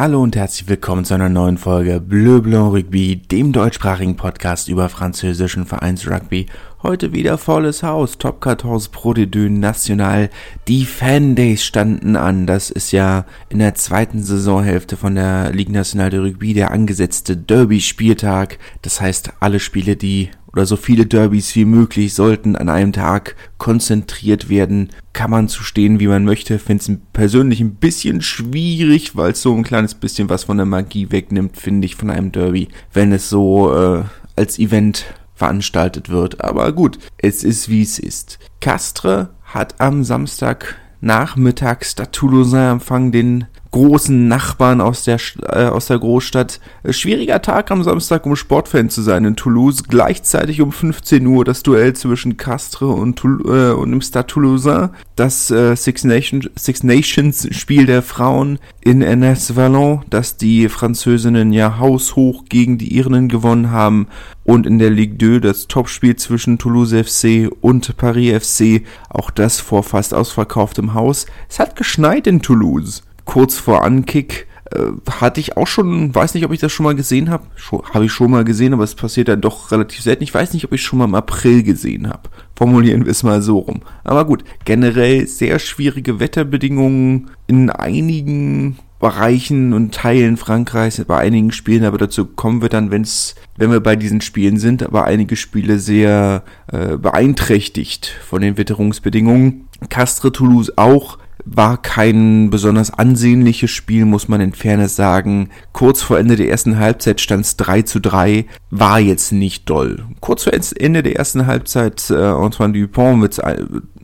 Hallo und herzlich willkommen zu einer neuen Folge Bleu Blanc Rugby, dem deutschsprachigen Podcast über französischen Vereinsrugby. Heute wieder volles Haus, Top 14 Pro de National. Die Fan Days standen an. Das ist ja in der zweiten Saisonhälfte von der Ligue Nationale de Rugby der angesetzte Derby-Spieltag. Das heißt, alle Spiele, die oder so viele Derbys wie möglich sollten an einem Tag konzentriert werden. Kann man zu stehen, wie man möchte. Finde es persönlich ein bisschen schwierig, weil es so ein kleines bisschen was von der Magie wegnimmt, finde ich, von einem Derby, wenn es so äh, als Event veranstaltet wird. Aber gut, es ist wie es ist. Castre hat am Samstag nachmittags Stade Toulousain empfangen, den großen Nachbarn aus der, äh, aus der Großstadt. Äh, schwieriger Tag am Samstag, um Sportfan zu sein in Toulouse. Gleichzeitig um 15 Uhr das Duell zwischen Castres und, Toul äh, und dem Stade Toulousain. Das äh, Six, Nation, Six Nations Spiel der Frauen in Ernest Vallon, das die Französinnen ja haushoch gegen die Irinnen gewonnen haben. Und in der Ligue 2 das Topspiel zwischen Toulouse FC und Paris FC. Auch das vor fast ausverkauftem Haus. Es hat geschneit in Toulouse kurz vor Ankick äh, hatte ich auch schon, weiß nicht, ob ich das schon mal gesehen habe. Habe ich schon mal gesehen, aber es passiert dann doch relativ selten. Ich weiß nicht, ob ich schon mal im April gesehen habe. Formulieren wir es mal so rum. Aber gut, generell sehr schwierige Wetterbedingungen in einigen Bereichen und Teilen Frankreichs, bei einigen Spielen, aber dazu kommen wir dann, wenn's, wenn wir bei diesen Spielen sind, aber einige Spiele sehr äh, beeinträchtigt von den Witterungsbedingungen. Castres Toulouse auch war kein besonders ansehnliches Spiel, muss man in Fairness sagen. Kurz vor Ende der ersten Halbzeit stand es 3 zu 3, war jetzt nicht doll. Kurz vor Ende der ersten Halbzeit äh, Antoine Dupont mit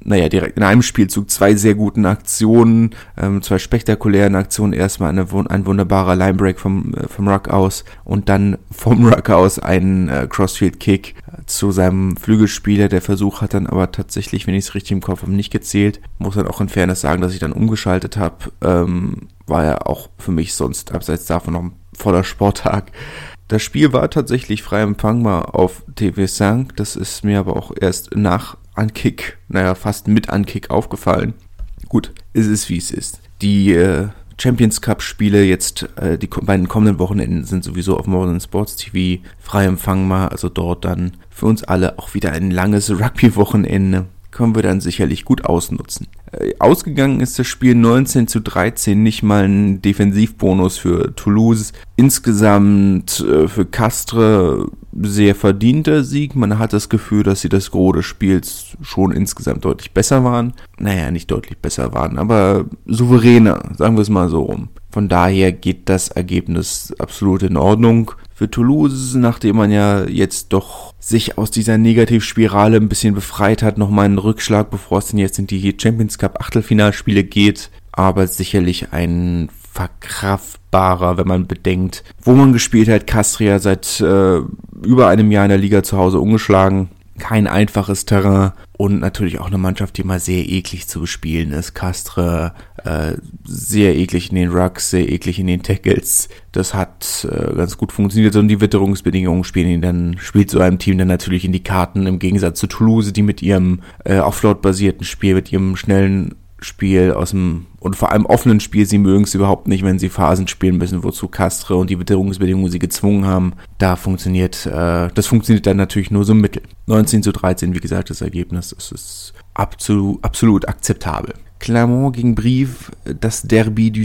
naja, direkt in einem Spielzug zwei sehr guten Aktionen, ähm, zwei spektakulären Aktionen. Erstmal eine, ein wunderbarer Linebreak vom, äh, vom Ruck aus und dann vom Ruck aus ein äh, Crossfield-Kick äh, zu seinem Flügelspieler. Der Versuch hat dann aber tatsächlich, wenn ich es richtig im Kopf habe, nicht gezählt. Muss dann auch in Fairness sagen, dass ich dann umgeschaltet habe. Ähm, war ja auch für mich sonst abseits davon noch ein voller Sporttag. Das Spiel war tatsächlich frei empfangbar auf TV5. Das ist mir aber auch erst nach Ankick, naja, fast mit Ankick aufgefallen. Gut, es ist wie es ist. Die äh, Champions Cup Spiele jetzt, äh, die beiden kommenden Wochenenden sind sowieso auf Modern Sports TV frei empfangbar. Also dort dann für uns alle auch wieder ein langes Rugby-Wochenende. Können wir dann sicherlich gut ausnutzen. Äh, ausgegangen ist das Spiel 19 zu 13, nicht mal ein Defensivbonus für Toulouse. Insgesamt äh, für Castre sehr verdienter Sieg. Man hat das Gefühl, dass sie das Gros des Spiels schon insgesamt deutlich besser waren. Naja, nicht deutlich besser waren, aber souveräner, sagen wir es mal so rum. Von daher geht das Ergebnis absolut in Ordnung. Für Toulouse, nachdem man ja jetzt doch sich aus dieser Negativspirale ein bisschen befreit hat, nochmal einen Rückschlag, bevor es denn jetzt in die Champions Cup Achtelfinalspiele geht. Aber sicherlich ein verkraftbarer, wenn man bedenkt, wo man gespielt hat. Castria seit äh, über einem Jahr in der Liga zu Hause ungeschlagen. Kein einfaches Terrain und natürlich auch eine Mannschaft, die mal sehr eklig zu bespielen ist. Castre äh, sehr eklig in den Rucks, sehr eklig in den Tackles. Das hat äh, ganz gut funktioniert und die Witterungsbedingungen spielen ihn dann, spielt so einem Team dann natürlich in die Karten im Gegensatz zu Toulouse, die mit ihrem äh, offload-basierten Spiel, mit ihrem schnellen Spiel aus dem und vor allem offenen Spiel, sie mögen es überhaupt nicht, wenn sie Phasen spielen müssen, wozu Castre und die Witterungsbedingungen sie gezwungen haben. Da funktioniert, äh, das funktioniert dann natürlich nur so mittel. 19 zu 13, wie gesagt, das Ergebnis, das ist absolut, absolut akzeptabel. Clermont gegen Brive, das Derby du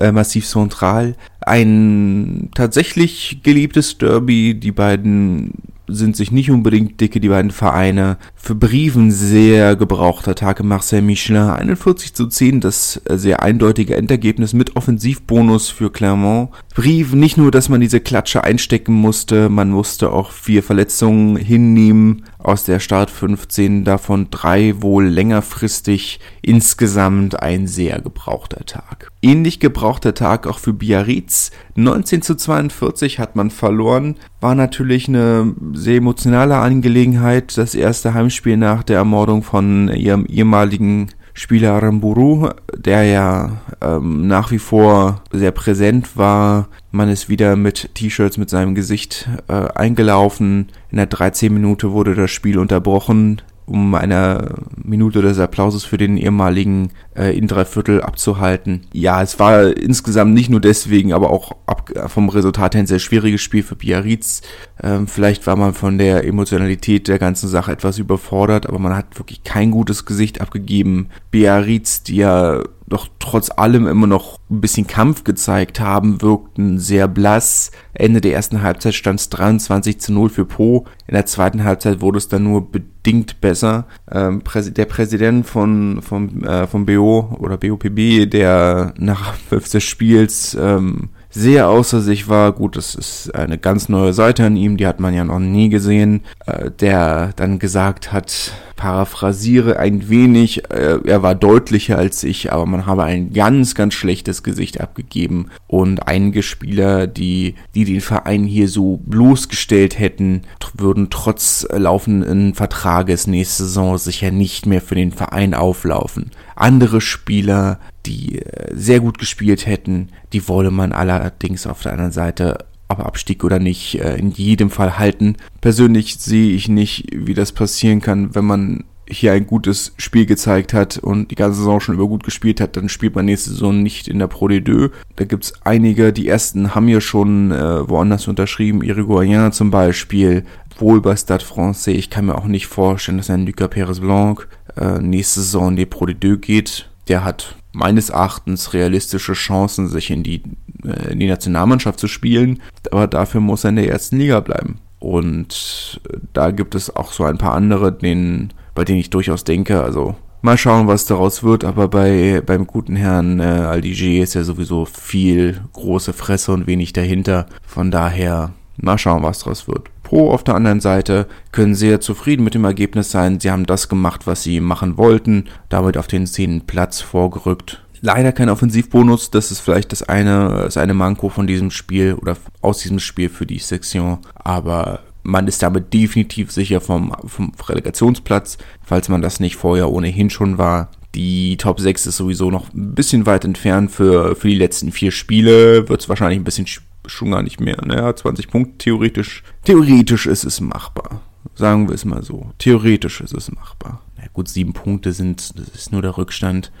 äh, Massif Central. Ein tatsächlich geliebtes Derby. Die beiden sind sich nicht unbedingt dicke, die beiden Vereine. Für Briefen sehr gebrauchter Tag im Marcel Michelin. 41 zu 10, das äh, sehr eindeutige Endergebnis mit Offensivbonus für Clermont. Brief nicht nur, dass man diese Klatsche einstecken musste, man musste auch vier Verletzungen hinnehmen aus der Start 15, davon drei wohl längerfristig. Insgesamt ein sehr gebrauchter Tag. Ähnlich gebrauchter Tag auch für Biarritz. 19 zu 42 hat man verloren. War natürlich eine sehr emotionale Angelegenheit. Das erste Heimspiel nach der Ermordung von ihrem ehemaligen Spieler Aramburu, der ja ähm, nach wie vor sehr präsent war. Man ist wieder mit T-Shirts mit seinem Gesicht äh, eingelaufen. In der 13 Minute wurde das Spiel unterbrochen. Um eine Minute des Applauses für den ehemaligen äh, in Dreiviertel abzuhalten. Ja, es war insgesamt nicht nur deswegen, aber auch ab, vom Resultat her ein sehr schwieriges Spiel für Biarritz. Ähm, vielleicht war man von der Emotionalität der ganzen Sache etwas überfordert, aber man hat wirklich kein gutes Gesicht abgegeben. Biarritz, die ja doch trotz allem immer noch ein bisschen Kampf gezeigt haben, wirkten sehr blass. Ende der ersten Halbzeit stand es 23 zu 0 für Po. In der zweiten Halbzeit wurde es dann nur bedingt besser. Ähm, der Präsident von, von, äh, von BO oder BOPB, der nach 5 des Spiels ähm, sehr außer sich war. Gut, das ist eine ganz neue Seite an ihm, die hat man ja noch nie gesehen. Äh, der dann gesagt hat, paraphrasiere ein wenig, äh, er war deutlicher als ich, aber man habe ein ganz, ganz schlechtes Gesicht abgegeben und einige Spieler, die, die den Verein hier so bloßgestellt hätten, würden trotz laufenden Vertrages nächste Saison sicher nicht mehr für den Verein auflaufen. Andere Spieler, die äh, sehr gut gespielt hätten, die wolle man allerdings auf der anderen Seite ob Abstieg oder nicht, äh, in jedem Fall halten. Persönlich sehe ich nicht, wie das passieren kann, wenn man hier ein gutes Spiel gezeigt hat und die ganze Saison schon über gut gespielt hat, dann spielt man nächste Saison nicht in der Pro D2. Da gibt's einige, die ersten haben ja schon äh, woanders unterschrieben, Irigoyen zum Beispiel, wohl bei Stade Francais. Ich kann mir auch nicht vorstellen, dass ein Lucas Perez Blanc äh, nächste Saison in die Pro D2 geht. Der hat meines Erachtens realistische Chancen, sich in die, äh, in die Nationalmannschaft zu spielen, aber dafür muss er in der ersten Liga bleiben. Und äh, da gibt es auch so ein paar andere, denen, bei denen ich durchaus denke, also mal schauen, was daraus wird, aber bei beim guten Herrn äh, Aldiger ist ja sowieso viel große Fresse und wenig dahinter. Von daher mal schauen, was daraus wird. Pro auf der anderen Seite können sehr zufrieden mit dem Ergebnis sein. Sie haben das gemacht, was sie machen wollten, damit auf den zehnten Platz vorgerückt. Leider kein Offensivbonus, das ist vielleicht das eine, das eine Manko von diesem Spiel oder aus diesem Spiel für die Sektion, aber man ist damit definitiv sicher vom, vom Relegationsplatz, falls man das nicht vorher ohnehin schon war. Die Top 6 ist sowieso noch ein bisschen weit entfernt für, für die letzten vier Spiele. Wird es wahrscheinlich ein bisschen schon gar nicht mehr. Naja, 20 Punkte theoretisch. Theoretisch ist es machbar. Sagen wir es mal so. Theoretisch ist es machbar. Na gut, sieben Punkte sind, das ist nur der Rückstand.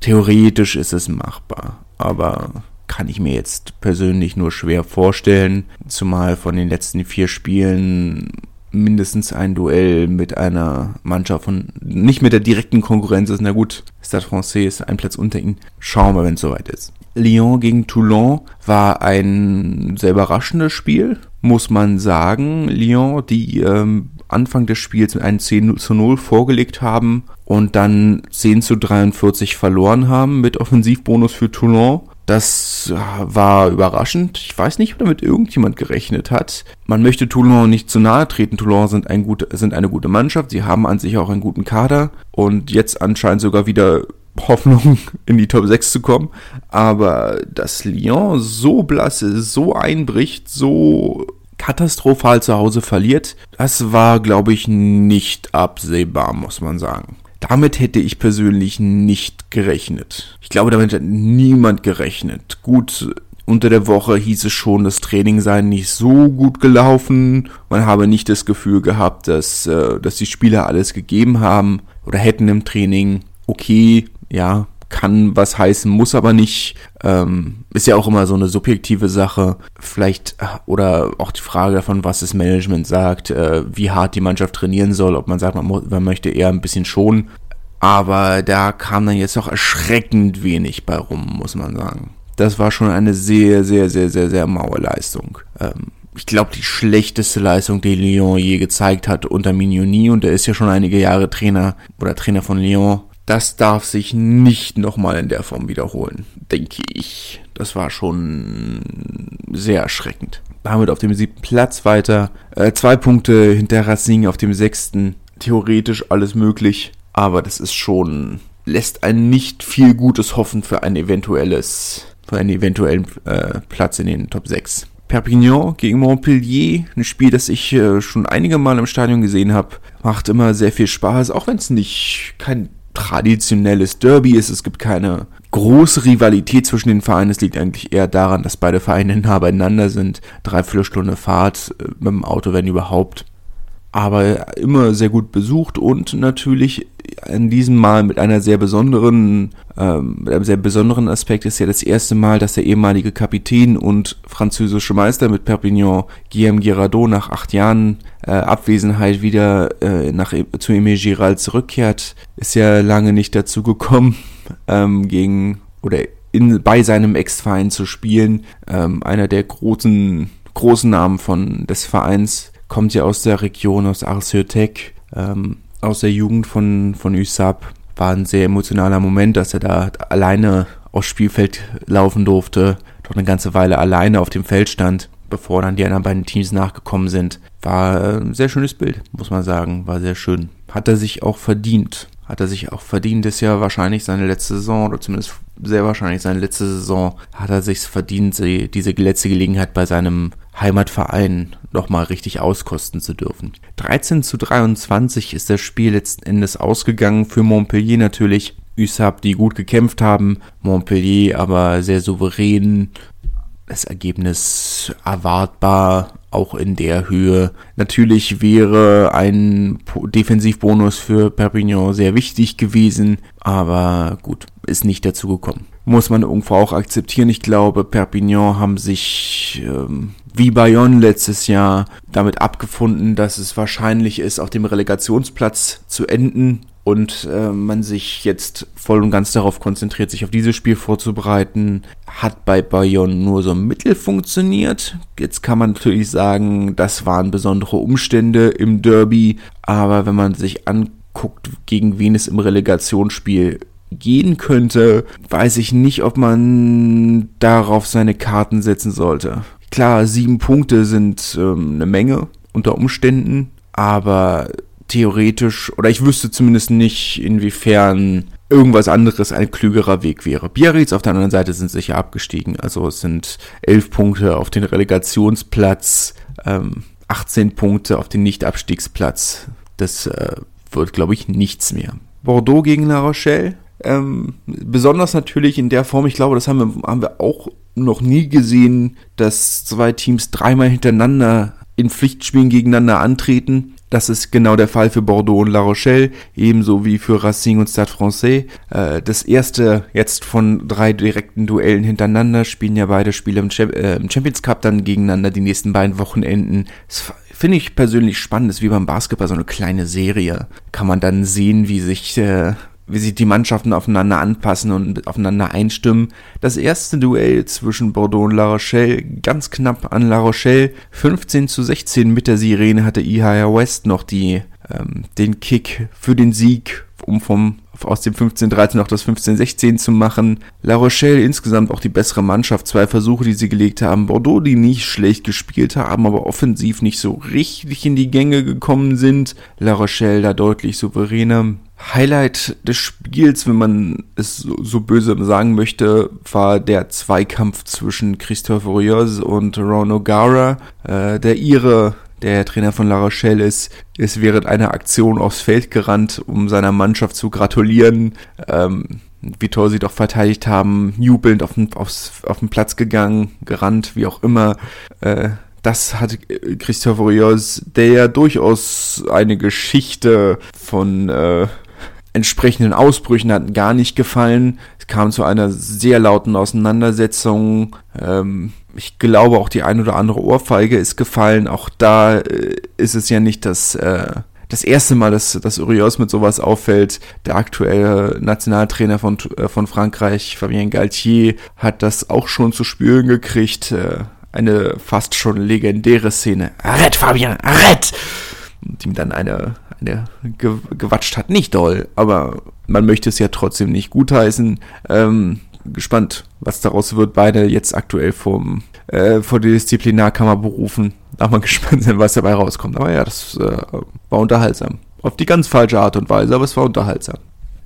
Theoretisch ist es machbar. Aber kann ich mir jetzt persönlich nur schwer vorstellen. Zumal von den letzten vier Spielen mindestens ein Duell mit einer Mannschaft von, nicht mit der direkten Konkurrenz ist. Na gut, Stade Francais ist ein Platz unter ihnen. Schauen wir, wenn es soweit ist. Lyon gegen Toulon war ein sehr überraschendes Spiel, muss man sagen. Lyon, die ähm, Anfang des Spiels mit einem 10 zu 0 vorgelegt haben und dann 10 zu 43 verloren haben mit Offensivbonus für Toulon. Das war überraschend. Ich weiß nicht, ob damit irgendjemand gerechnet hat. Man möchte Toulon nicht zu nahe treten. Toulon sind, ein gut, sind eine gute Mannschaft. Sie haben an sich auch einen guten Kader und jetzt anscheinend sogar wieder Hoffnung, in die Top 6 zu kommen. Aber dass Lyon so blass ist, so einbricht, so katastrophal zu Hause verliert, das war, glaube ich, nicht absehbar, muss man sagen. Damit hätte ich persönlich nicht gerechnet. Ich glaube, damit hat niemand gerechnet. Gut, unter der Woche hieß es schon, das Training sei nicht so gut gelaufen. Man habe nicht das Gefühl gehabt, dass, äh, dass die Spieler alles gegeben haben oder hätten im Training. Okay, ja, kann was heißen, muss aber nicht. Ähm, ist ja auch immer so eine subjektive Sache. Vielleicht, äh, oder auch die Frage davon, was das Management sagt, äh, wie hart die Mannschaft trainieren soll, ob man sagt, man, man möchte eher ein bisschen schonen. Aber da kam dann jetzt auch erschreckend wenig bei rum, muss man sagen. Das war schon eine sehr, sehr, sehr, sehr, sehr maue Leistung. Ähm, ich glaube, die schlechteste Leistung, die Lyon je gezeigt hat unter Mignoni, und er ist ja schon einige Jahre Trainer oder Trainer von Lyon, das darf sich nicht nochmal in der Form wiederholen, denke ich. Das war schon sehr erschreckend. Damit auf dem siebten Platz weiter. Äh, zwei Punkte hinter Racing auf dem sechsten. Theoretisch alles möglich. Aber das ist schon, lässt einen nicht viel Gutes hoffen für ein eventuelles, für einen eventuellen äh, Platz in den Top 6. Perpignan gegen Montpellier, ein Spiel, das ich äh, schon einige Mal im Stadion gesehen habe, macht immer sehr viel Spaß, auch wenn es nicht kein traditionelles Derby ist. Es gibt keine große Rivalität zwischen den Vereinen. Es liegt eigentlich eher daran, dass beide Vereine nah beieinander sind. Dreiviertel Stunde Fahrt äh, mit dem Auto, wenn überhaupt. aber immer sehr gut besucht und natürlich in diesem Mal mit einer sehr besonderen, ähm, einem sehr besonderen Aspekt ist ja das erste Mal, dass der ehemalige Kapitän und französische Meister mit Perpignan, Guillaume Girardot, nach acht Jahren äh, Abwesenheit wieder äh, nach, zu Emile Giral zurückkehrt. Ist ja lange nicht dazu gekommen, ähm, gegen oder in, bei seinem Ex-Verein zu spielen. Ähm, einer der großen, großen Namen von, des Vereins kommt ja aus der Region, aus Arceutec, ähm, aus der Jugend von, von USAP. War ein sehr emotionaler Moment, dass er da alleine aufs Spielfeld laufen durfte, doch eine ganze Weile alleine auf dem Feld stand, bevor dann die anderen beiden Teams nachgekommen sind. War ein sehr schönes Bild, muss man sagen. War sehr schön. Hat er sich auch verdient. Hat er sich auch verdient. Ist ja wahrscheinlich seine letzte Saison oder zumindest sehr wahrscheinlich seine letzte Saison. Hat er sich verdient, diese letzte Gelegenheit bei seinem Heimatverein nochmal richtig auskosten zu dürfen. 13 zu 23 ist das Spiel letzten Endes ausgegangen für Montpellier natürlich. USAP, die gut gekämpft haben, Montpellier aber sehr souverän. Das Ergebnis erwartbar, auch in der Höhe. Natürlich wäre ein Defensivbonus für Perpignan sehr wichtig gewesen, aber gut, ist nicht dazu gekommen. Muss man irgendwo auch akzeptieren. Ich glaube, Perpignan haben sich ähm, wie Bayonne letztes Jahr damit abgefunden, dass es wahrscheinlich ist, auf dem Relegationsplatz zu enden und äh, man sich jetzt voll und ganz darauf konzentriert, sich auf dieses Spiel vorzubereiten, hat bei Bayonne nur so mittel funktioniert. Jetzt kann man natürlich sagen, das waren besondere Umstände im Derby, aber wenn man sich anguckt, gegen wen es im Relegationsspiel gehen könnte, weiß ich nicht, ob man darauf seine Karten setzen sollte. Klar, sieben Punkte sind ähm, eine Menge unter Umständen, aber theoretisch, oder ich wüsste zumindest nicht, inwiefern irgendwas anderes ein klügerer Weg wäre. Biarritz auf der anderen Seite sind sicher abgestiegen. Also es sind elf Punkte auf den Relegationsplatz, ähm, 18 Punkte auf den Nicht-Abstiegsplatz. Das äh, wird, glaube ich, nichts mehr. Bordeaux gegen La Rochelle. Ähm, besonders natürlich in der Form, ich glaube, das haben wir, haben wir auch noch nie gesehen, dass zwei Teams dreimal hintereinander in Pflichtspielen gegeneinander antreten. Das ist genau der Fall für Bordeaux und La Rochelle, ebenso wie für Racing und Stade Francais. Äh, das erste jetzt von drei direkten Duellen hintereinander spielen ja beide Spiele im, äh, Champions Cup dann gegeneinander die nächsten beiden Wochenenden. Das finde ich persönlich spannend, das ist wie beim Basketball so eine kleine Serie. Kann man dann sehen, wie sich äh, wie sich die Mannschaften aufeinander anpassen und aufeinander einstimmen. Das erste Duell zwischen Bordeaux und La Rochelle ganz knapp an La Rochelle. 15 zu 16 mit der Sirene hatte IHR West noch die, ähm, den Kick für den Sieg, um vom aus dem 15-13 noch das 15-16 zu machen. La Rochelle insgesamt auch die bessere Mannschaft. Zwei Versuche, die sie gelegt haben. Bordeaux, die nicht schlecht gespielt haben, aber offensiv nicht so richtig in die Gänge gekommen sind. La Rochelle da deutlich souveräner. Highlight des Spiels, wenn man es so, so böse sagen möchte, war der Zweikampf zwischen Christophe Rios und Ron O'Gara. Äh, der Ire, der Trainer von La Rochelle ist, ist während einer Aktion aufs Feld gerannt, um seiner Mannschaft zu gratulieren. Ähm, wie toll sie doch verteidigt haben, jubelnd auf den, aufs, auf den Platz gegangen, gerannt, wie auch immer. Äh, das hat Christophe Rios, der ja durchaus eine Geschichte von äh, entsprechenden Ausbrüchen hatten gar nicht gefallen. Es kam zu einer sehr lauten Auseinandersetzung. Ähm, ich glaube auch die ein oder andere Ohrfeige ist gefallen. Auch da äh, ist es ja nicht das, äh, das erste Mal, dass, dass Urios mit sowas auffällt. Der aktuelle Nationaltrainer von, äh, von Frankreich, Fabien Galtier, hat das auch schon zu spüren gekriegt. Äh, eine fast schon legendäre Szene. Arrête, Fabien, arrête! Und ihm dann eine der gewatscht hat. Nicht doll, aber man möchte es ja trotzdem nicht gutheißen. Ähm, gespannt, was daraus wird. Beide jetzt aktuell vom, äh, vor die Disziplinarkammer berufen. Darf man gespannt sein, was dabei rauskommt. Aber ja, das äh, war unterhaltsam. Auf die ganz falsche Art und Weise, aber es war unterhaltsam.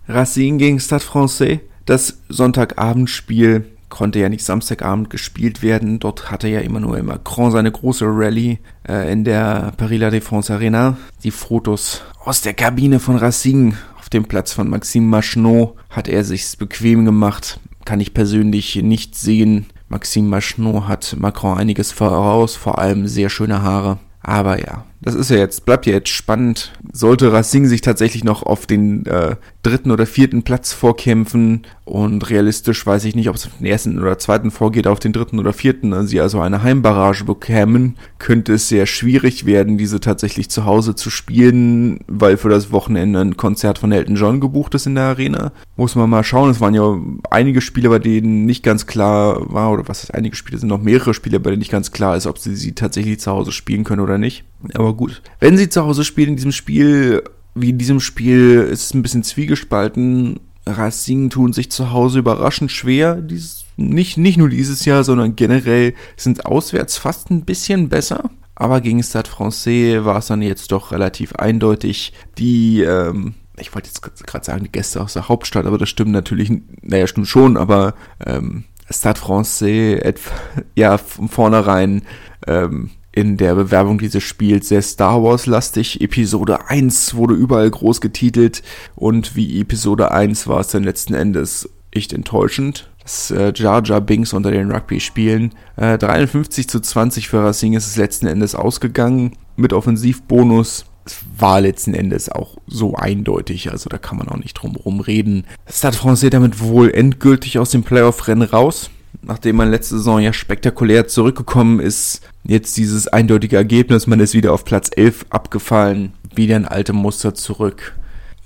Racine gegen Stade Francais. Das Sonntagabendspiel konnte ja nicht Samstagabend gespielt werden. Dort hatte ja Emmanuel Macron seine große Rallye äh, in der Paris La Défense Arena. Die Fotos aus der Kabine von Racing auf dem Platz von Maxime Machenot hat er sich bequem gemacht. Kann ich persönlich nicht sehen. Maxime Machenot hat Macron einiges voraus, vor allem sehr schöne Haare. Aber ja, das ist ja jetzt, bleibt ja jetzt spannend. Sollte Racing sich tatsächlich noch auf den äh, dritten oder vierten Platz vorkämpfen und realistisch weiß ich nicht, ob es auf den ersten oder zweiten vorgeht, auf den dritten oder vierten, also sie also eine Heimbarrage bekämen, könnte es sehr schwierig werden, diese tatsächlich zu Hause zu spielen, weil für das Wochenende ein Konzert von Elton John gebucht ist in der Arena. Muss man mal schauen, es waren ja einige Spiele, bei denen nicht ganz klar war, oder was ist einige Spiele, sind noch mehrere Spiele, bei denen nicht ganz klar ist, ob sie sie tatsächlich zu Hause spielen können oder nicht. Aber gut. Wenn sie zu Hause spielen in diesem Spiel, wie in diesem Spiel, ist es ein bisschen zwiegespalten. Racing tun sich zu Hause überraschend schwer. Dies, nicht, nicht nur dieses Jahr, sondern generell sind auswärts fast ein bisschen besser. Aber gegen Stade Francais war es dann jetzt doch relativ eindeutig. Die, ähm, ich wollte jetzt gerade sagen, die Gäste aus der Hauptstadt, aber das stimmt natürlich, naja, stimmt schon, aber ähm, Stade Francais, ja, von vornherein ähm, in der Bewerbung dieses Spiels sehr Star Wars-lastig. Episode 1 wurde überall groß getitelt und wie Episode 1 war es dann letzten Endes echt enttäuschend. Das äh, Jar Jar Binks unter den Rugby-Spielen. Äh, 53 zu 20 für Racing ist es letzten Endes ausgegangen mit Offensivbonus. Es war letzten Endes auch so eindeutig, also da kann man auch nicht drum herum reden. Stade Francais damit wohl endgültig aus dem Playoff-Rennen raus nachdem man letzte Saison ja spektakulär zurückgekommen ist, jetzt dieses eindeutige Ergebnis, man ist wieder auf Platz 11 abgefallen, wieder ein alte Muster zurück.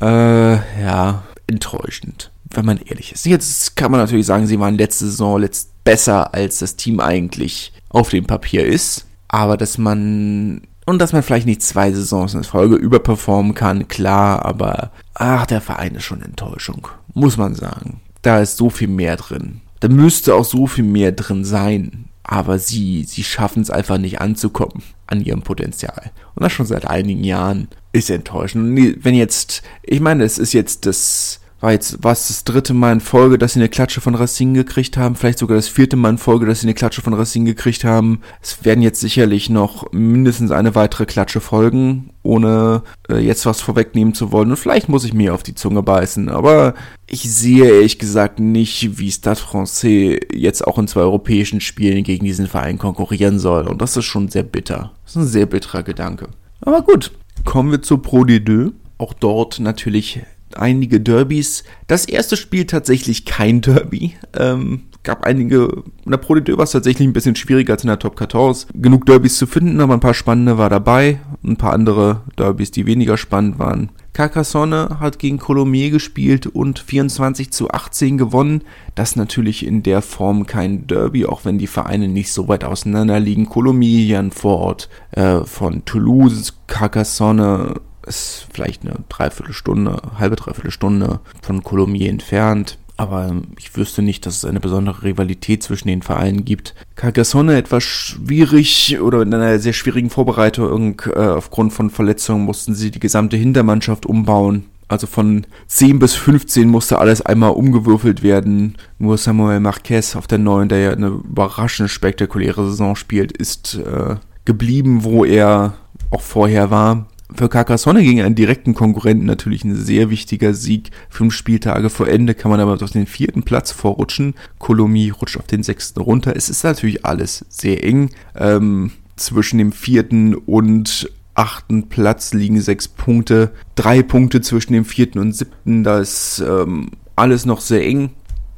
Äh, ja, enttäuschend, wenn man ehrlich ist. Jetzt kann man natürlich sagen, sie waren letzte Saison letzt besser, als das Team eigentlich auf dem Papier ist. Aber dass man und dass man vielleicht nicht zwei Saisons in Folge überperformen kann, klar, aber ach, der Verein ist schon Enttäuschung, muss man sagen. Da ist so viel mehr drin. Da müsste auch so viel mehr drin sein. Aber sie, sie schaffen es einfach nicht anzukommen an ihrem Potenzial. Und das schon seit einigen Jahren ist enttäuschend. Wenn jetzt, ich meine, es ist jetzt das, war jetzt, war es das dritte Mal in Folge, dass sie eine Klatsche von Racing gekriegt haben, vielleicht sogar das vierte Mal in Folge, dass sie eine Klatsche von Racing gekriegt haben. Es werden jetzt sicherlich noch mindestens eine weitere Klatsche folgen, ohne äh, jetzt was vorwegnehmen zu wollen. Und vielleicht muss ich mir auf die Zunge beißen, aber ich sehe ehrlich gesagt nicht, wie Stade Francais jetzt auch in zwei europäischen Spielen gegen diesen Verein konkurrieren soll. Und das ist schon sehr bitter. Das ist ein sehr bitterer Gedanke. Aber gut, kommen wir zur Pro D2. Auch dort natürlich einige Derbys. Das erste Spiel tatsächlich kein Derby. Ähm, gab einige, in der Pro D2 war es tatsächlich ein bisschen schwieriger als in der Top 14. Genug Derbys zu finden, aber ein paar spannende war dabei. Ein paar andere Derbys, die weniger spannend waren. Carcassonne hat gegen Colomiers gespielt und 24 zu 18 gewonnen. Das natürlich in der Form kein Derby, auch wenn die Vereine nicht so weit auseinander liegen. Colomiers ein Vorort äh, von Toulouse, Carcassonne ist vielleicht eine Dreiviertelstunde, halbe Dreiviertelstunde von Colomiers entfernt. Aber ich wüsste nicht, dass es eine besondere Rivalität zwischen den Vereinen gibt. Carcassonne etwas schwierig oder in einer sehr schwierigen Vorbereitung äh, aufgrund von Verletzungen mussten sie die gesamte Hintermannschaft umbauen. Also von 10 bis 15 musste alles einmal umgewürfelt werden. Nur Samuel Marquez auf der neuen, der ja eine überraschend spektakuläre Saison spielt, ist äh, geblieben, wo er auch vorher war. Für Carcassonne gegen einen direkten Konkurrenten natürlich ein sehr wichtiger Sieg. Fünf Spieltage vor Ende kann man aber auf den vierten Platz vorrutschen. Colomi rutscht auf den sechsten runter. Es ist natürlich alles sehr eng. Ähm, zwischen dem vierten und achten Platz liegen sechs Punkte. Drei Punkte zwischen dem vierten und siebten. Da ist ähm, alles noch sehr eng.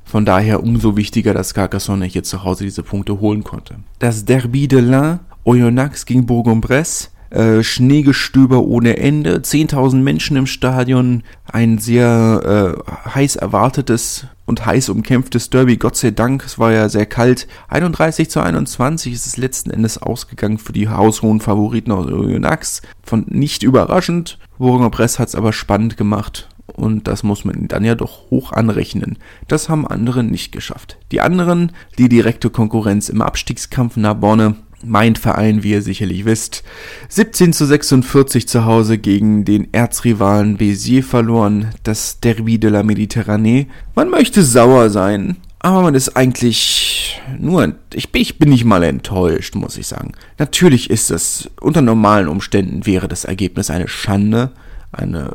Von daher umso wichtiger, dass Carcassonne hier zu Hause diese Punkte holen konnte. Das Derby de l'Ain, Oyonnax gegen Bourg-en-Bresse äh, Schneegestöber ohne Ende, 10.000 Menschen im Stadion, ein sehr äh, heiß erwartetes und heiß umkämpftes Derby, Gott sei Dank, es war ja sehr kalt. 31 zu 21 ist es letzten Endes ausgegangen für die haushohen Favoriten aus Oyonnax. Von nicht überraschend, Bourgogne Press hat es aber spannend gemacht. Und das muss man dann ja doch hoch anrechnen. Das haben andere nicht geschafft. Die anderen, die direkte Konkurrenz im Abstiegskampf Narbonne, mein Verein, wie ihr sicherlich wisst, 17 zu 46 zu Hause gegen den Erzrivalen Béziers verloren, das Derby de la Méditerranée. Man möchte sauer sein, aber man ist eigentlich nur, ich bin, ich bin nicht mal enttäuscht, muss ich sagen. Natürlich ist es, unter normalen Umständen wäre das Ergebnis eine Schande, eine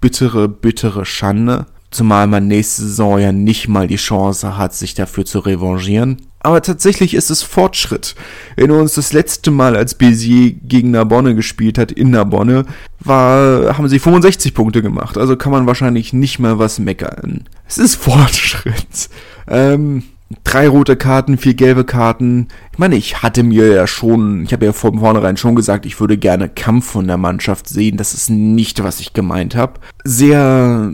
bittere, bittere Schande. Zumal man nächste Saison ja nicht mal die Chance hat, sich dafür zu revanchieren. Aber tatsächlich ist es Fortschritt. Wenn wir uns das letzte Mal, als Bézier gegen Narbonne gespielt hat, in Narbonne, war, haben sie 65 Punkte gemacht. Also kann man wahrscheinlich nicht mal was meckern. Es ist Fortschritt. Ähm, drei rote Karten, vier gelbe Karten. Ich meine, ich hatte mir ja schon, ich habe ja von vornherein schon gesagt, ich würde gerne Kampf von der Mannschaft sehen. Das ist nicht, was ich gemeint habe. Sehr,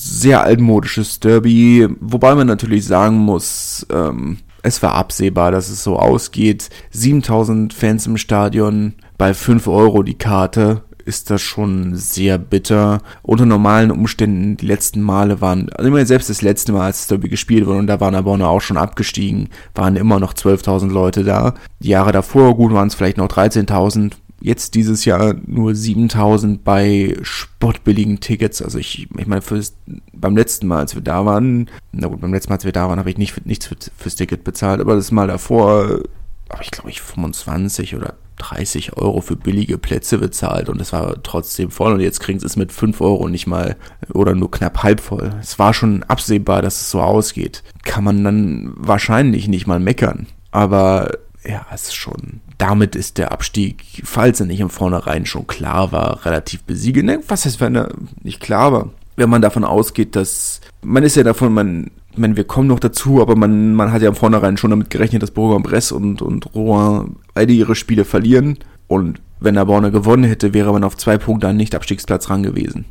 sehr altmodisches Derby, wobei man natürlich sagen muss, ähm, es war absehbar, dass es so ausgeht. 7000 Fans im Stadion, bei 5 Euro die Karte ist das schon sehr bitter. Unter normalen Umständen, die letzten Male waren, also immer selbst das letzte Mal, als das Derby gespielt wurde, und da waren aber auch schon abgestiegen, waren immer noch 12.000 Leute da. Die Jahre davor, gut, waren es vielleicht noch 13.000. Jetzt dieses Jahr nur 7000 bei spottbilligen Tickets. Also ich, ich meine, fürs, beim letzten Mal, als wir da waren, na gut, beim letzten Mal, als wir da waren, habe ich nicht, nichts für, fürs Ticket bezahlt, aber das Mal davor habe ich, glaube ich, 25 oder 30 Euro für billige Plätze bezahlt und es war trotzdem voll und jetzt kriegen sie es mit 5 Euro nicht mal oder nur knapp halb voll. Es war schon absehbar, dass es so ausgeht. Kann man dann wahrscheinlich nicht mal meckern. Aber ja, es ist schon. Damit ist der Abstieg, falls er nicht im Vornherein schon klar war, relativ besiegelt. Ne, was heißt, wenn er nicht klar war? Wenn man davon ausgeht, dass man ist ja davon, man meine, wir kommen noch dazu, aber man, man hat ja im Vornherein schon damit gerechnet, dass Bourg-en-Bresse und, und Rouen beide ihre Spiele verlieren. Und wenn der Borne gewonnen hätte, wäre man auf zwei Punkte an Nicht-Abstiegsplatz ran gewesen.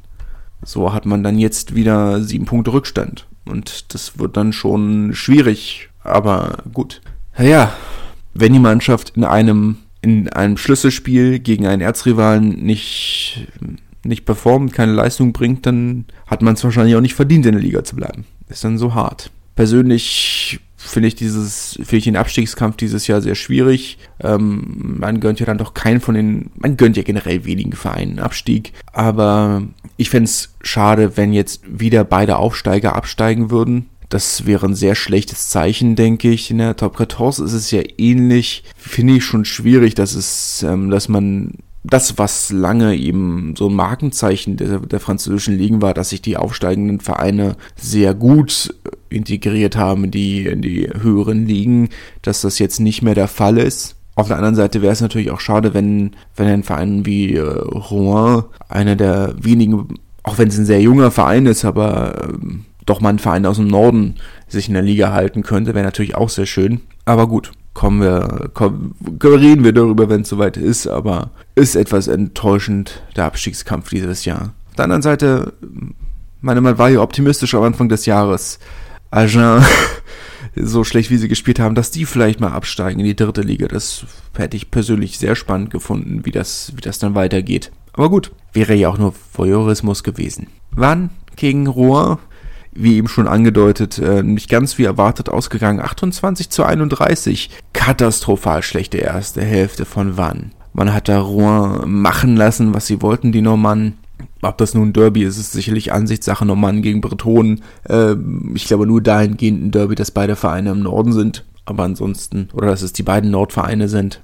So hat man dann jetzt wieder sieben Punkte Rückstand. Und das wird dann schon schwierig. Aber gut. Naja, wenn die Mannschaft in einem, in einem Schlüsselspiel gegen einen Erzrivalen nicht, nicht performt, keine Leistung bringt, dann hat man es wahrscheinlich auch nicht verdient, in der Liga zu bleiben ist dann so hart. Persönlich finde ich dieses, finde ich den Abstiegskampf dieses Jahr sehr schwierig. Ähm, man gönnt ja dann doch keinen von den, man gönnt ja generell wenigen Vereinen Abstieg. Aber ich fände es schade, wenn jetzt wieder beide Aufsteiger absteigen würden. Das wäre ein sehr schlechtes Zeichen, denke ich. In der Top 14 ist es ja ähnlich. Finde ich schon schwierig, dass es, ähm, dass man das, was lange eben so ein Markenzeichen der, der, französischen Ligen war, dass sich die aufsteigenden Vereine sehr gut integriert haben in die, in die höheren Ligen, dass das jetzt nicht mehr der Fall ist. Auf der anderen Seite wäre es natürlich auch schade, wenn, wenn ein Verein wie äh, Rouen, einer der wenigen, auch wenn es ein sehr junger Verein ist, aber äh, doch mal ein Verein aus dem Norden sich in der Liga halten könnte, wäre natürlich auch sehr schön. Aber gut, kommen wir, kommen, reden wir darüber, wenn es soweit ist, aber ist etwas enttäuschend, der Abstiegskampf dieses Jahr. Auf der anderen Seite, meine, man war ja optimistisch am Anfang des Jahres. Agen, so schlecht wie sie gespielt haben, dass die vielleicht mal absteigen in die dritte Liga. Das hätte ich persönlich sehr spannend gefunden, wie das, wie das dann weitergeht. Aber gut, wäre ja auch nur Voyeurismus gewesen. Wann gegen Rouen wie eben schon angedeutet, äh, nicht ganz wie erwartet ausgegangen. 28 zu 31. Katastrophal schlechte erste Hälfte von Wann. Man hat da Rouen machen lassen, was sie wollten, die Normannen. Ob das nun ein Derby ist, ist sicherlich Ansichtssache Normannen gegen Bretonen. Äh, ich glaube nur dahingehend ein Derby, dass beide Vereine im Norden sind. Aber ansonsten, oder dass es die beiden Nordvereine sind.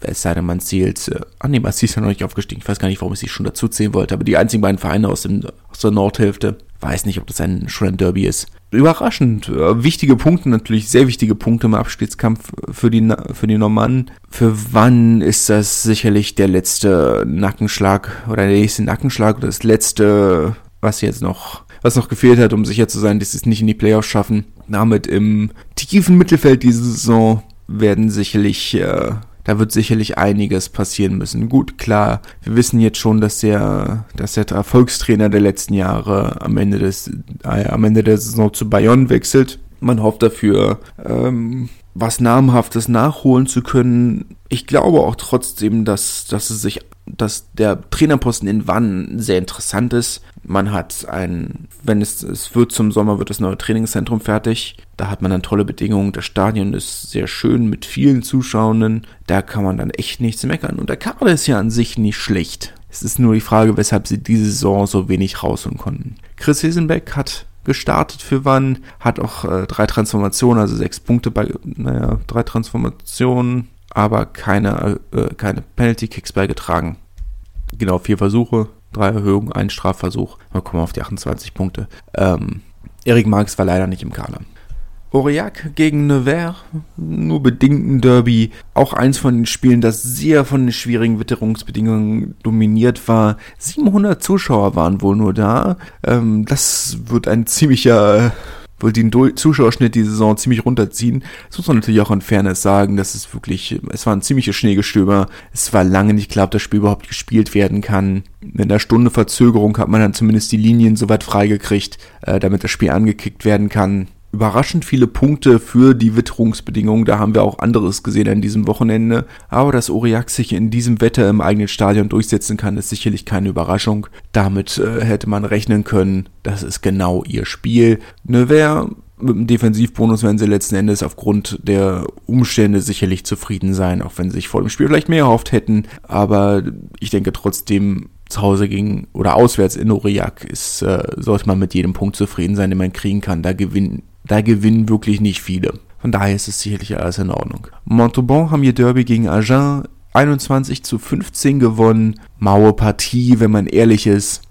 Es sei denn, man zählt, äh, ah nee, man ist ja noch nicht aufgestiegen. Ich weiß gar nicht, warum ich sie schon dazu zählen wollte, aber die einzigen beiden Vereine aus, dem, aus der Nordhälfte weiß nicht, ob das ein, schon ein Derby ist. Überraschend. Äh, wichtige Punkte, natürlich sehr wichtige Punkte im Abstiegskampf für die, für die Normannen. Für wann ist das sicherlich der letzte Nackenschlag oder der nächste Nackenschlag oder das letzte, was jetzt noch, was noch gefehlt hat, um sicher zu sein, dass sie es nicht in die Playoffs schaffen. Damit im tiefen Mittelfeld diese Saison werden sicherlich äh, da wird sicherlich einiges passieren müssen. Gut, klar, wir wissen jetzt schon, dass der, dass der Erfolgstrainer der letzten Jahre am Ende des, äh, am Ende der Saison zu Bayonne wechselt. Man hofft dafür, ähm, was Namhaftes nachholen zu können. Ich glaube auch trotzdem, dass, dass es sich dass der Trainerposten in Wann sehr interessant ist. Man hat ein, wenn es, es wird zum Sommer, wird das neue Trainingszentrum fertig. Da hat man dann tolle Bedingungen. Das Stadion ist sehr schön mit vielen Zuschauenden. Da kann man dann echt nichts meckern. Und der Kader ist ja an sich nicht schlecht. Es ist nur die Frage, weshalb sie diese Saison so wenig rausholen konnten. Chris Hiesenbeck hat gestartet für Wann, hat auch äh, drei Transformationen, also sechs Punkte bei, naja, drei Transformationen, aber keine, äh, keine Penalty-Kicks beigetragen. Genau, vier Versuche, drei Erhöhungen, ein Strafversuch. Wir kommen auf die 28 Punkte. Ähm, Erik Marx war leider nicht im Kader. Aurillac gegen Nevers, nur bedingt ein Derby. Auch eins von den Spielen, das sehr von den schwierigen Witterungsbedingungen dominiert war. 700 Zuschauer waren wohl nur da. Ähm, das wird ein ziemlicher wohl den Zuschauerschnitt die Saison ziemlich runterziehen. Das muss man natürlich auch in Fairness sagen. Das ist wirklich, es war ein ziemliches Schneegestöber. Es war lange nicht klar, ob das Spiel überhaupt gespielt werden kann. In einer Stunde Verzögerung hat man dann zumindest die Linien soweit freigekriegt, äh, damit das Spiel angekickt werden kann überraschend viele Punkte für die Witterungsbedingungen. Da haben wir auch anderes gesehen an diesem Wochenende. Aber dass Aurillac sich in diesem Wetter im eigenen Stadion durchsetzen kann, ist sicherlich keine Überraschung. Damit äh, hätte man rechnen können. Das ist genau ihr Spiel. Nevers mit dem Defensivbonus werden sie letzten Endes aufgrund der Umstände sicherlich zufrieden sein, auch wenn sie sich vor dem Spiel vielleicht mehr erhofft hätten. Aber ich denke trotzdem, zu Hause gegen oder auswärts in Aurillac ist, äh, sollte man mit jedem Punkt zufrieden sein, den man kriegen kann. Da gewinnen da gewinnen wirklich nicht viele. Von daher ist es sicherlich alles in Ordnung. Montauban haben ihr Derby gegen Agen 21 zu 15 gewonnen. Maue Partie, wenn man ehrlich ist.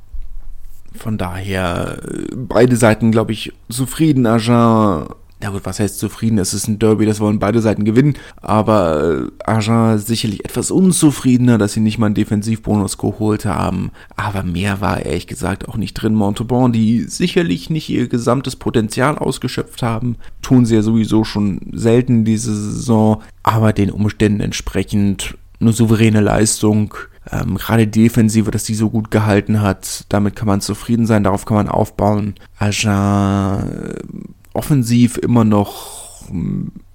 Von daher äh, beide Seiten, glaube ich, zufrieden. Agen ja gut, was heißt zufrieden? Es ist ein Derby, das wollen beide Seiten gewinnen, aber äh, Agen sicherlich etwas unzufriedener, dass sie nicht mal einen Defensivbonus geholt haben. Aber mehr war ehrlich gesagt auch nicht drin. Montauban, die sicherlich nicht ihr gesamtes Potenzial ausgeschöpft haben, tun sie ja sowieso schon selten diese Saison, aber den Umständen entsprechend eine souveräne Leistung. Ähm, gerade die Defensive, dass die so gut gehalten hat, damit kann man zufrieden sein, darauf kann man aufbauen. Agen offensiv immer noch,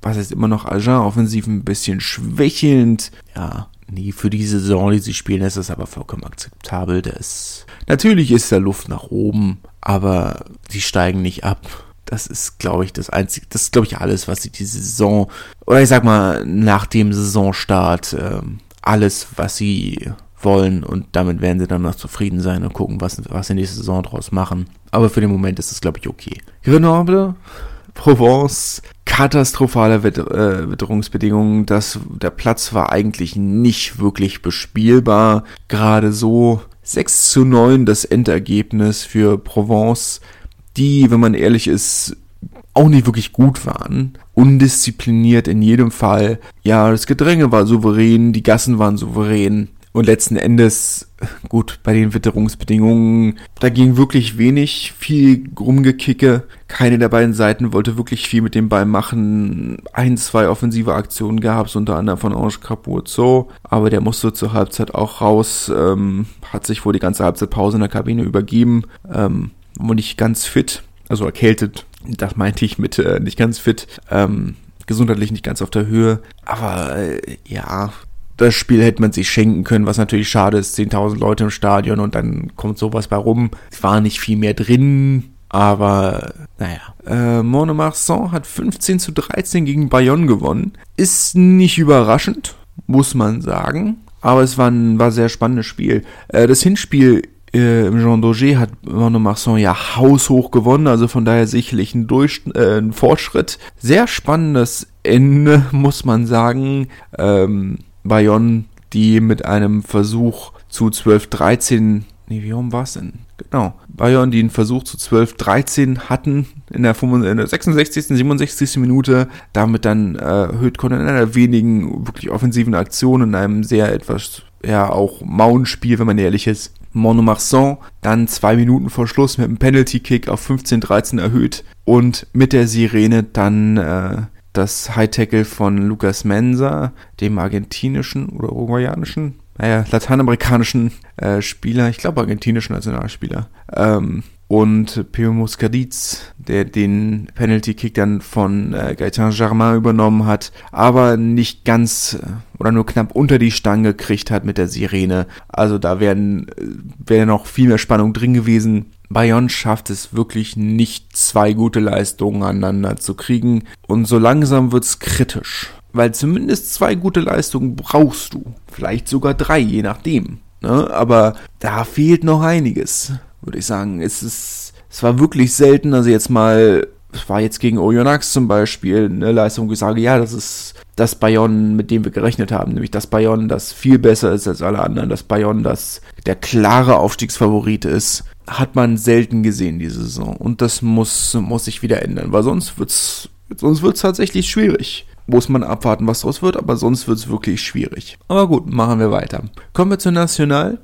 was heißt immer noch Agen, offensiv ein bisschen schwächelnd. Ja, nee, für die Saison, die sie spielen, ist das aber vollkommen akzeptabel. Das, natürlich ist da Luft nach oben, aber sie steigen nicht ab. Das ist, glaube ich, das einzige, das ist, glaube ich, alles, was sie diese Saison, oder ich sag mal, nach dem Saisonstart, äh, alles, was sie wollen und damit werden sie dann noch zufrieden sein und gucken, was, was sie nächste Saison draus machen. Aber für den Moment ist es, glaube ich, okay. Grenoble, Provence, katastrophale Witter, äh, Witterungsbedingungen. Das, der Platz war eigentlich nicht wirklich bespielbar. Gerade so 6 zu 9 das Endergebnis für Provence, die, wenn man ehrlich ist, auch nicht wirklich gut waren. Undiszipliniert in jedem Fall. Ja, das Gedränge war souverän, die Gassen waren souverän. Und letzten Endes, gut, bei den Witterungsbedingungen, da ging wirklich wenig, viel rumgekicke. Keine der beiden Seiten wollte wirklich viel mit dem Ball machen. Ein, zwei offensive Aktionen gab es, unter anderem von Ange Capuzzo, aber der musste zur Halbzeit auch raus, ähm, hat sich wohl die ganze Halbzeitpause in der Kabine übergeben, ähm, war nicht ganz fit, also erkältet, das meinte ich mit äh, nicht ganz fit, ähm, gesundheitlich nicht ganz auf der Höhe. Aber äh, ja, das Spiel hätte man sich schenken können, was natürlich schade ist. 10.000 Leute im Stadion und dann kommt sowas bei rum. Es war nicht viel mehr drin, aber naja. Äh, Monemarsan hat 15 zu 13 gegen Bayonne gewonnen. Ist nicht überraschend, muss man sagen. Aber es war ein war sehr spannendes Spiel. Äh, das Hinspiel äh, im Jean Daugé hat Monemarsan ja haushoch gewonnen, also von daher sicherlich ein, Durch äh, ein Fortschritt. Sehr spannendes Ende, muss man sagen. Ähm, Bayonne, die mit einem Versuch zu 12-13, nee, wie rum war es denn? Genau, Bayonne, die einen Versuch zu 12-13 hatten in der, 65, in der 66., 67. Minute, damit dann äh, erhöht konnten in einer wenigen wirklich offensiven Aktion, in einem sehr etwas, ja, auch Mauenspiel, wenn man ehrlich ist. Monomarsan dann zwei Minuten vor Schluss mit einem Penalty-Kick auf 15-13 erhöht und mit der Sirene dann äh, das High-Tackle von Lucas Mensa, dem argentinischen oder uruguayanischen, naja, lateinamerikanischen äh, Spieler, ich glaube argentinischen Nationalspieler, ähm, und Pio Muscadiz, der den Penalty-Kick dann von äh, Gaetan Germain übernommen hat, aber nicht ganz äh, oder nur knapp unter die Stange gekriegt hat mit der Sirene. Also da äh, wäre noch viel mehr Spannung drin gewesen. Bayonne schafft es wirklich nicht, zwei gute Leistungen aneinander zu kriegen. Und so langsam wird's kritisch. Weil zumindest zwei gute Leistungen brauchst du. Vielleicht sogar drei, je nachdem. Ne? Aber da fehlt noch einiges, würde ich sagen. Es ist, es war wirklich selten, also jetzt mal, es war jetzt gegen Oyonnax zum Beispiel eine Leistung, wo ich sage, ja, das ist das Bayonne, mit dem wir gerechnet haben, nämlich das Bayonne, das viel besser ist als alle anderen, das Bayonne, das der klare Aufstiegsfavorit ist hat man selten gesehen diese Saison. Und das muss, muss sich wieder ändern, weil sonst wird's Sonst wird es tatsächlich schwierig. Muss man abwarten, was daraus wird, aber sonst wird es wirklich schwierig. Aber gut, machen wir weiter. Kommen wir zur National.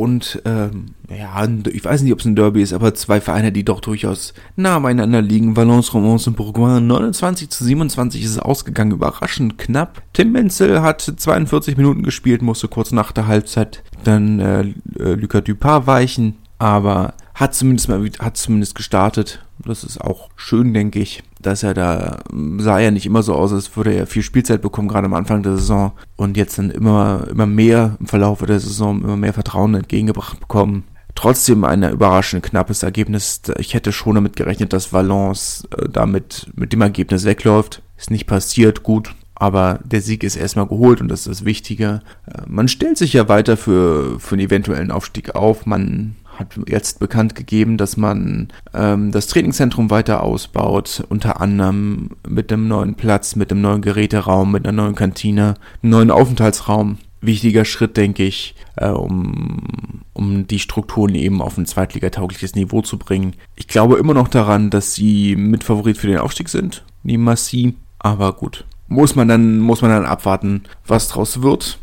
Und ähm, ja, ich weiß nicht, ob es ein Derby ist, aber zwei Vereine, die doch durchaus nah beieinander liegen. Valence, Romans und Bourgoin. 29 zu 27 ist es ausgegangen, überraschend knapp. Tim Menzel hat 42 Minuten gespielt, musste kurz nach der Halbzeit dann äh, äh Lucas Dupart weichen, aber hat zumindest mal hat zumindest gestartet. Das ist auch schön, denke ich dass er da sah ja nicht immer so aus, als würde er viel Spielzeit bekommen, gerade am Anfang der Saison und jetzt dann immer, immer mehr im Verlauf der Saison immer mehr Vertrauen entgegengebracht bekommen. Trotzdem ein überraschend knappes Ergebnis. Ich hätte schon damit gerechnet, dass Valence äh, damit mit dem Ergebnis wegläuft. Ist nicht passiert, gut. Aber der Sieg ist erstmal geholt und das ist das Wichtige. Äh, man stellt sich ja weiter für, für einen eventuellen Aufstieg auf. Man hat jetzt bekannt gegeben, dass man ähm, das Trainingszentrum weiter ausbaut, unter anderem mit einem neuen Platz, mit einem neuen Geräteraum, mit einer neuen Kantine, einem neuen Aufenthaltsraum. Wichtiger Schritt, denke ich, äh, um, um die Strukturen eben auf ein zweitligataugliches Niveau zu bringen. Ich glaube immer noch daran, dass sie Mitfavorit für den Aufstieg sind, die Massi, aber gut. Muss man dann, muss man dann abwarten, was draus wird.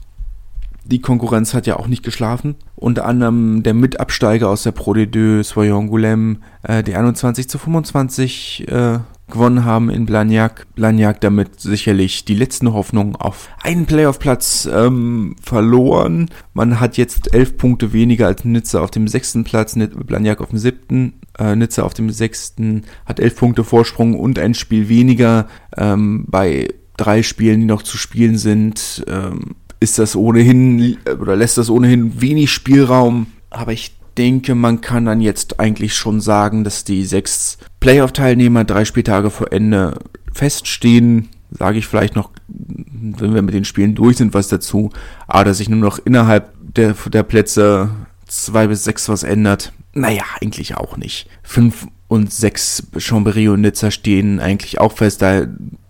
Die Konkurrenz hat ja auch nicht geschlafen. Unter anderem der Mitabsteiger aus der Pro D2, Soyon Goulem, äh, die 21 zu 25 äh, gewonnen haben in Blagnac. Blagnac damit sicherlich die letzten Hoffnungen auf einen Playoff-Platz ähm, verloren. Man hat jetzt elf Punkte weniger als Nizza auf dem sechsten Platz, Blagnac auf dem siebten. Äh, Nizza auf dem sechsten hat elf Punkte Vorsprung und ein Spiel weniger ähm, bei drei Spielen, die noch zu spielen sind. Ähm, ist das ohnehin oder lässt das ohnehin wenig Spielraum. Aber ich denke, man kann dann jetzt eigentlich schon sagen, dass die sechs Playoff-Teilnehmer drei Spieltage vor Ende feststehen. Sage ich vielleicht noch, wenn wir mit den Spielen durch sind, was dazu. Aber dass sich nur noch innerhalb der, der Plätze zwei bis sechs was ändert. Naja, eigentlich auch nicht. Fünf und sechs Chambéry und Nizza stehen eigentlich auch fest. Da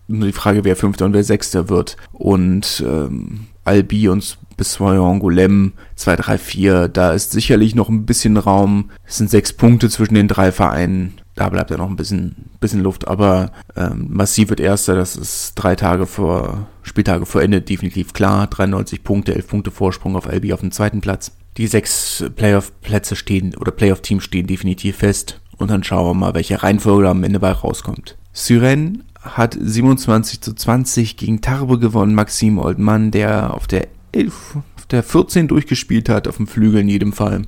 nur die Frage, wer Fünfter und wer Sechster wird. Und ähm, Albi und Biswayon Golem 2, 3, 4. Da ist sicherlich noch ein bisschen Raum. Es sind sechs Punkte zwischen den drei Vereinen. Da bleibt ja noch ein bisschen, bisschen Luft, aber ähm, massiv wird Erster. Das ist drei Tage vor, Spieltage vor Ende definitiv klar. 93 Punkte, 11 Punkte Vorsprung auf Albi auf dem zweiten Platz. Die sechs Playoff-Plätze stehen oder Playoff-Teams stehen definitiv fest. Und dann schauen wir mal, welche Reihenfolge am Ende bei rauskommt. Syren hat 27 zu 20 gegen Tarbe gewonnen. Maxim Oldmann, der auf der 11, auf der 14 durchgespielt hat, auf dem Flügel in jedem Fall.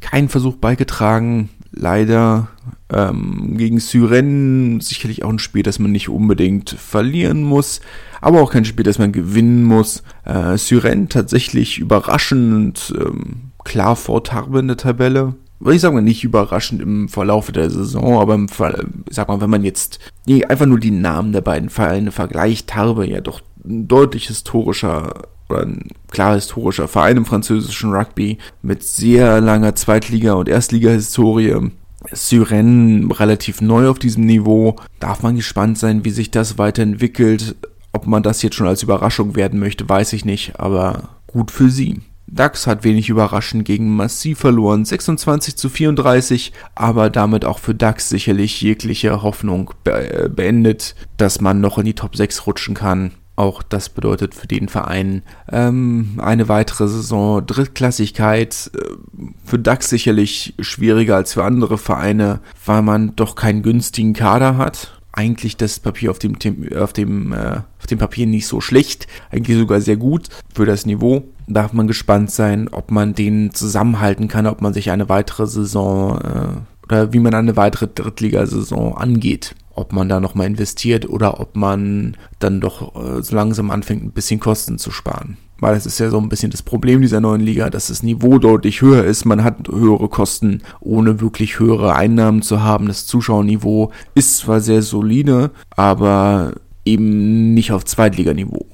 Kein Versuch beigetragen, leider. Ähm, gegen Syren sicherlich auch ein Spiel, das man nicht unbedingt verlieren muss, aber auch kein Spiel, das man gewinnen muss. Äh, Syren tatsächlich überraschend ähm, klar vor Tarbe in der Tabelle würde ich sagen, nicht überraschend im Verlauf der Saison, aber im Fall, sag mal, wenn man jetzt einfach nur die Namen der beiden Vereine vergleicht, Tarbe ja doch ein deutlich historischer oder ein klar historischer Verein im französischen Rugby mit sehr langer Zweitliga- und Erstliga-Historie. Syren relativ neu auf diesem Niveau. Darf man gespannt sein, wie sich das weiterentwickelt. Ob man das jetzt schon als Überraschung werden möchte, weiß ich nicht, aber gut für sie. DAX hat wenig überraschend gegen Massiv verloren, 26 zu 34, aber damit auch für DAX sicherlich jegliche Hoffnung be äh, beendet, dass man noch in die Top 6 rutschen kann. Auch das bedeutet für den Verein ähm, eine weitere Saison Drittklassigkeit. Äh, für DAX sicherlich schwieriger als für andere Vereine, weil man doch keinen günstigen Kader hat eigentlich das Papier auf dem, auf dem, äh, auf dem Papier nicht so schlecht, eigentlich sogar sehr gut für das Niveau darf man gespannt sein, ob man den zusammenhalten kann, ob man sich eine weitere Saison äh, oder wie man eine weitere Drittligasaison angeht. Ob man da nochmal investiert oder ob man dann doch äh, so langsam anfängt, ein bisschen Kosten zu sparen. Weil es ist ja so ein bisschen das Problem dieser neuen Liga, dass das Niveau deutlich höher ist. Man hat höhere Kosten, ohne wirklich höhere Einnahmen zu haben. Das Zuschauerniveau ist zwar sehr solide, aber eben nicht auf Zweitliganiveau.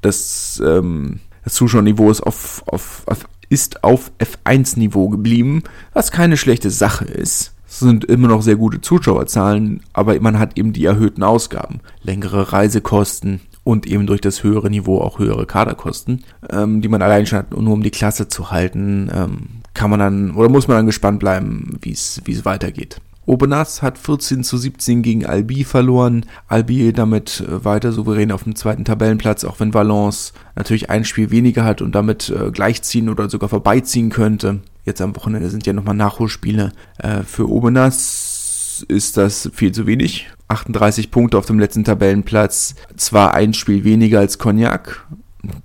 Das ähm, das Zuschauerniveau ist auf, auf, auf, ist auf F1-Niveau geblieben, was keine schlechte Sache ist. Es sind immer noch sehr gute Zuschauerzahlen, aber man hat eben die erhöhten Ausgaben. Längere Reisekosten und eben durch das höhere Niveau auch höhere Kaderkosten, ähm, die man allein schon hat, nur um die Klasse zu halten, ähm, kann man dann oder muss man dann gespannt bleiben, wie es wie es weitergeht. Obenas hat 14 zu 17 gegen Albi verloren. Albi damit äh, weiter souverän auf dem zweiten Tabellenplatz, auch wenn Valence natürlich ein Spiel weniger hat und damit äh, gleichziehen oder sogar vorbeiziehen könnte. Jetzt am Wochenende sind ja nochmal Nachholspiele. Äh, für Obenas ist das viel zu wenig. 38 Punkte auf dem letzten Tabellenplatz. Zwar ein Spiel weniger als Cognac,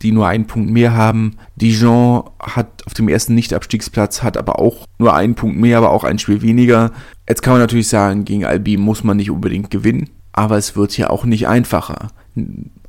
die nur einen Punkt mehr haben. Dijon hat auf dem ersten Nicht-Abstiegsplatz, hat aber auch nur einen Punkt mehr, aber auch ein Spiel weniger. Jetzt kann man natürlich sagen, gegen Albi muss man nicht unbedingt gewinnen, aber es wird ja auch nicht einfacher.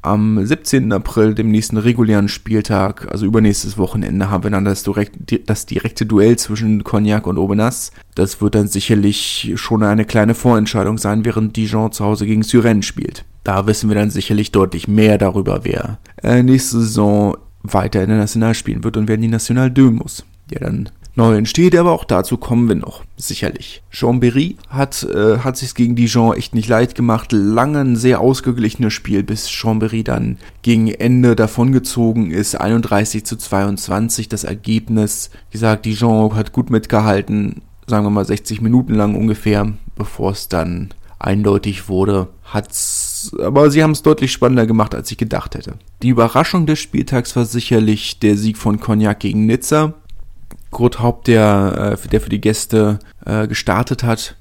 Am 17. April, dem nächsten regulären Spieltag, also übernächstes Wochenende, haben wir dann das, direkt, das direkte Duell zwischen Cognac und Aubenas. Das wird dann sicherlich schon eine kleine Vorentscheidung sein, während Dijon zu Hause gegen Suresnes spielt. Da wissen wir dann sicherlich deutlich mehr darüber, wer äh, nächste Saison weiter in der National spielen wird und wer in die National 2 muss. Der dann neu entsteht, aber auch dazu kommen wir noch, sicherlich. Chambéry hat, äh, hat sich gegen Dijon echt nicht leicht gemacht. Lange ein sehr ausgeglichenes Spiel, bis Chambéry dann gegen Ende davongezogen ist. 31 zu 22 das Ergebnis. Wie gesagt, Dijon hat gut mitgehalten, sagen wir mal 60 Minuten lang ungefähr, bevor es dann eindeutig wurde. Hat's, aber sie haben es deutlich spannender gemacht, als ich gedacht hätte. Die Überraschung des Spieltags war sicherlich der Sieg von Cognac gegen Nizza. Kurt Haupt, der, äh, der für die Gäste äh, gestartet hat,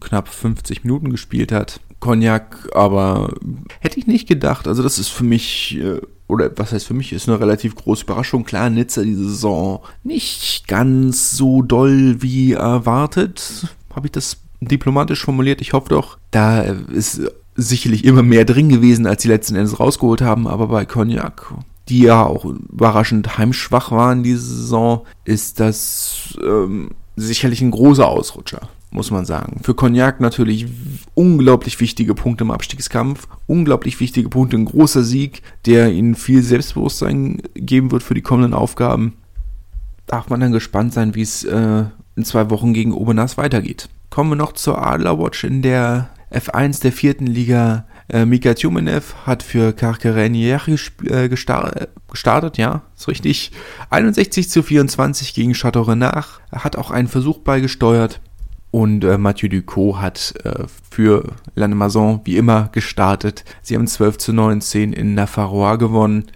knapp 50 Minuten gespielt hat. Cognac, aber hätte ich nicht gedacht. Also das ist für mich, äh, oder was heißt für mich, ist eine relativ große Überraschung. Klar, Nizza diese Saison nicht ganz so doll wie erwartet. Habe ich das diplomatisch formuliert? Ich hoffe doch. Da ist sicherlich immer mehr drin gewesen, als sie letzten Endes rausgeholt haben. Aber bei Cognac die ja auch überraschend heimschwach waren diese Saison, ist das ähm, sicherlich ein großer Ausrutscher, muss man sagen. Für Cognac natürlich unglaublich wichtige Punkte im Abstiegskampf, unglaublich wichtige Punkte, ein großer Sieg, der ihnen viel Selbstbewusstsein geben wird für die kommenden Aufgaben. Darf man dann gespannt sein, wie es äh, in zwei Wochen gegen Obernas weitergeht. Kommen wir noch zur Adlerwatch in der F1 der vierten Liga äh, Mika Tjumenev hat für Karkerenier äh, gestartet, ja, ist richtig. 61 zu 24 gegen Chateau Renard. Hat auch einen Versuch beigesteuert. Und äh, Mathieu Ducot hat äh, für Lannemazon wie immer gestartet. Sie haben 12 zu 19 in Nafarroa gewonnen.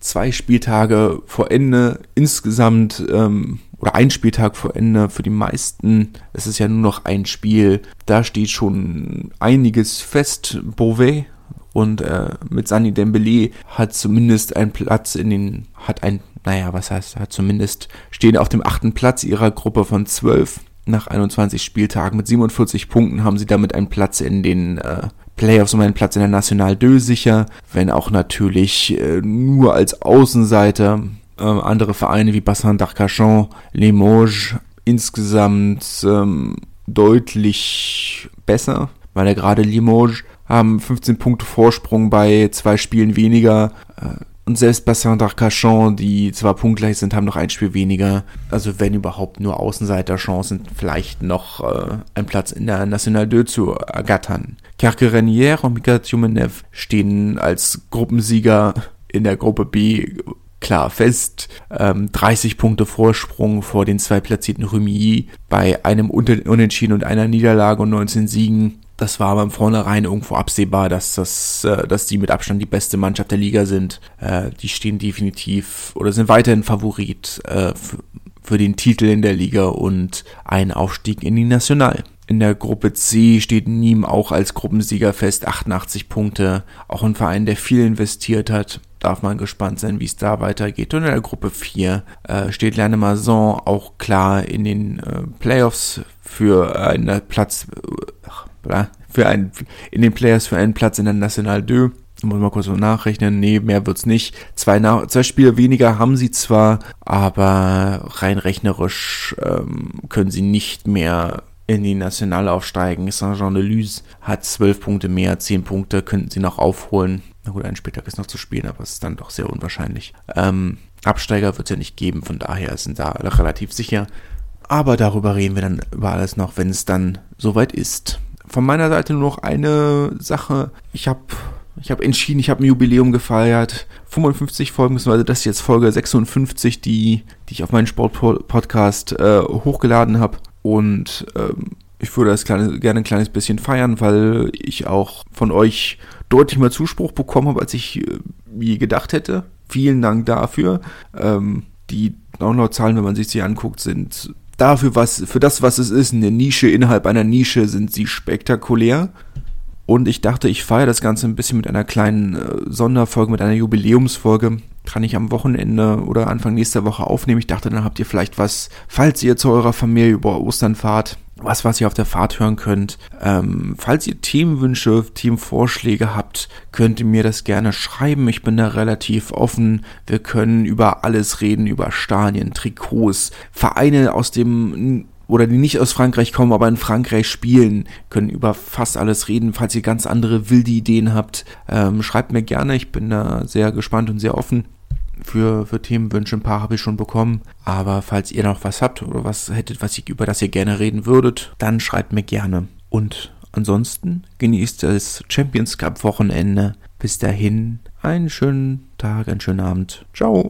Zwei Spieltage vor Ende. Insgesamt ähm, oder ein Spieltag vor Ende für die meisten. Es ist ja nur noch ein Spiel. Da steht schon einiges fest. Beauvais und äh, mit Sani Dembele hat zumindest einen Platz in den, hat ein, naja, was heißt, hat zumindest, stehen auf dem achten Platz ihrer Gruppe von zwölf. Nach 21 Spieltagen mit 47 Punkten haben sie damit einen Platz in den äh, Playoffs um einen Platz in der National 2 sicher, wenn auch natürlich äh, nur als Außenseiter äh, andere Vereine wie Bassin d'Arcachon, Limoges insgesamt ähm, deutlich besser, weil ja gerade Limoges haben 15 Punkte Vorsprung bei zwei Spielen weniger. Äh, und selbst Bassin d'Arcachon, die zwar punktgleich sind, haben noch ein Spiel weniger. Also wenn überhaupt nur Außenseiterchancen, vielleicht noch äh, einen Platz in der National 2 zu ergattern. Carquerenière und Mika Tjumenev stehen als Gruppensieger in der Gruppe B klar fest. Ähm, 30 Punkte Vorsprung vor den zwei platzierten Remy bei einem Unentschieden und einer Niederlage und 19 Siegen. Das war aber im Vornherein irgendwo absehbar, dass das, äh, dass die mit Abstand die beste Mannschaft der Liga sind. Äh, die stehen definitiv oder sind weiterhin Favorit äh, für, den Titel in der Liga und einen Aufstieg in die National. In der Gruppe C steht Nîmes auch als Gruppensieger fest, 88 Punkte. Auch ein Verein, der viel investiert hat darf man gespannt sein, wie es da weitergeht. Und in der Gruppe 4 äh, steht Lerne Mason auch klar in den äh, Playoffs für einen Platz, äh, für einen, in den Playoffs für einen Platz in der National 2. Muss mal kurz so nachrechnen. Nee, mehr wird's nicht. Zwei, Na zwei Spiele weniger haben sie zwar, aber rein rechnerisch ähm, können sie nicht mehr in die Nationale aufsteigen. Saint-Jean-de-Luz hat zwölf Punkte mehr, zehn Punkte könnten sie noch aufholen. Na gut, ein Spieltag ist noch zu spielen, aber es ist dann doch sehr unwahrscheinlich. Ähm, Absteiger wird es ja nicht geben, von daher sind da alle relativ sicher. Aber darüber reden wir dann über alles noch, wenn es dann soweit ist. Von meiner Seite nur noch eine Sache. Ich habe ich hab entschieden, ich habe ein Jubiläum gefeiert. 55 Folgen, beziehungsweise das ist jetzt Folge 56, die, die ich auf meinen Sportpodcast äh, hochgeladen habe. Und ähm, Ich würde das kleine, gerne ein kleines bisschen feiern, weil ich auch von euch deutlich mehr Zuspruch bekommen habe, als ich äh, je gedacht hätte. Vielen Dank dafür. Ähm, die Downloadzahlen, wenn man sich sie anguckt, sind dafür, was, für das, was es ist, eine Nische innerhalb einer Nische, sind sie spektakulär. Und ich dachte, ich feiere das Ganze ein bisschen mit einer kleinen äh, Sonderfolge, mit einer Jubiläumsfolge. Kann ich am Wochenende oder Anfang nächster Woche aufnehmen. Ich dachte, dann habt ihr vielleicht was, falls ihr zu eurer Familie über Ostern fahrt, was, was ihr auf der Fahrt hören könnt. Ähm, falls ihr Themenwünsche, Themenvorschläge habt, könnt ihr mir das gerne schreiben. Ich bin da relativ offen. Wir können über alles reden, über Stadien, Trikots, Vereine aus dem oder die nicht aus Frankreich kommen, aber in Frankreich spielen, können über fast alles reden. Falls ihr ganz andere wilde Ideen habt, ähm, schreibt mir gerne. Ich bin da sehr gespannt und sehr offen. Für, für Themenwünsche, ein paar habe ich schon bekommen. Aber falls ihr noch was habt oder was hättet, was ich, über das ihr gerne reden würdet, dann schreibt mir gerne. Und ansonsten genießt das Champions Cup Wochenende. Bis dahin, einen schönen Tag, einen schönen Abend. Ciao.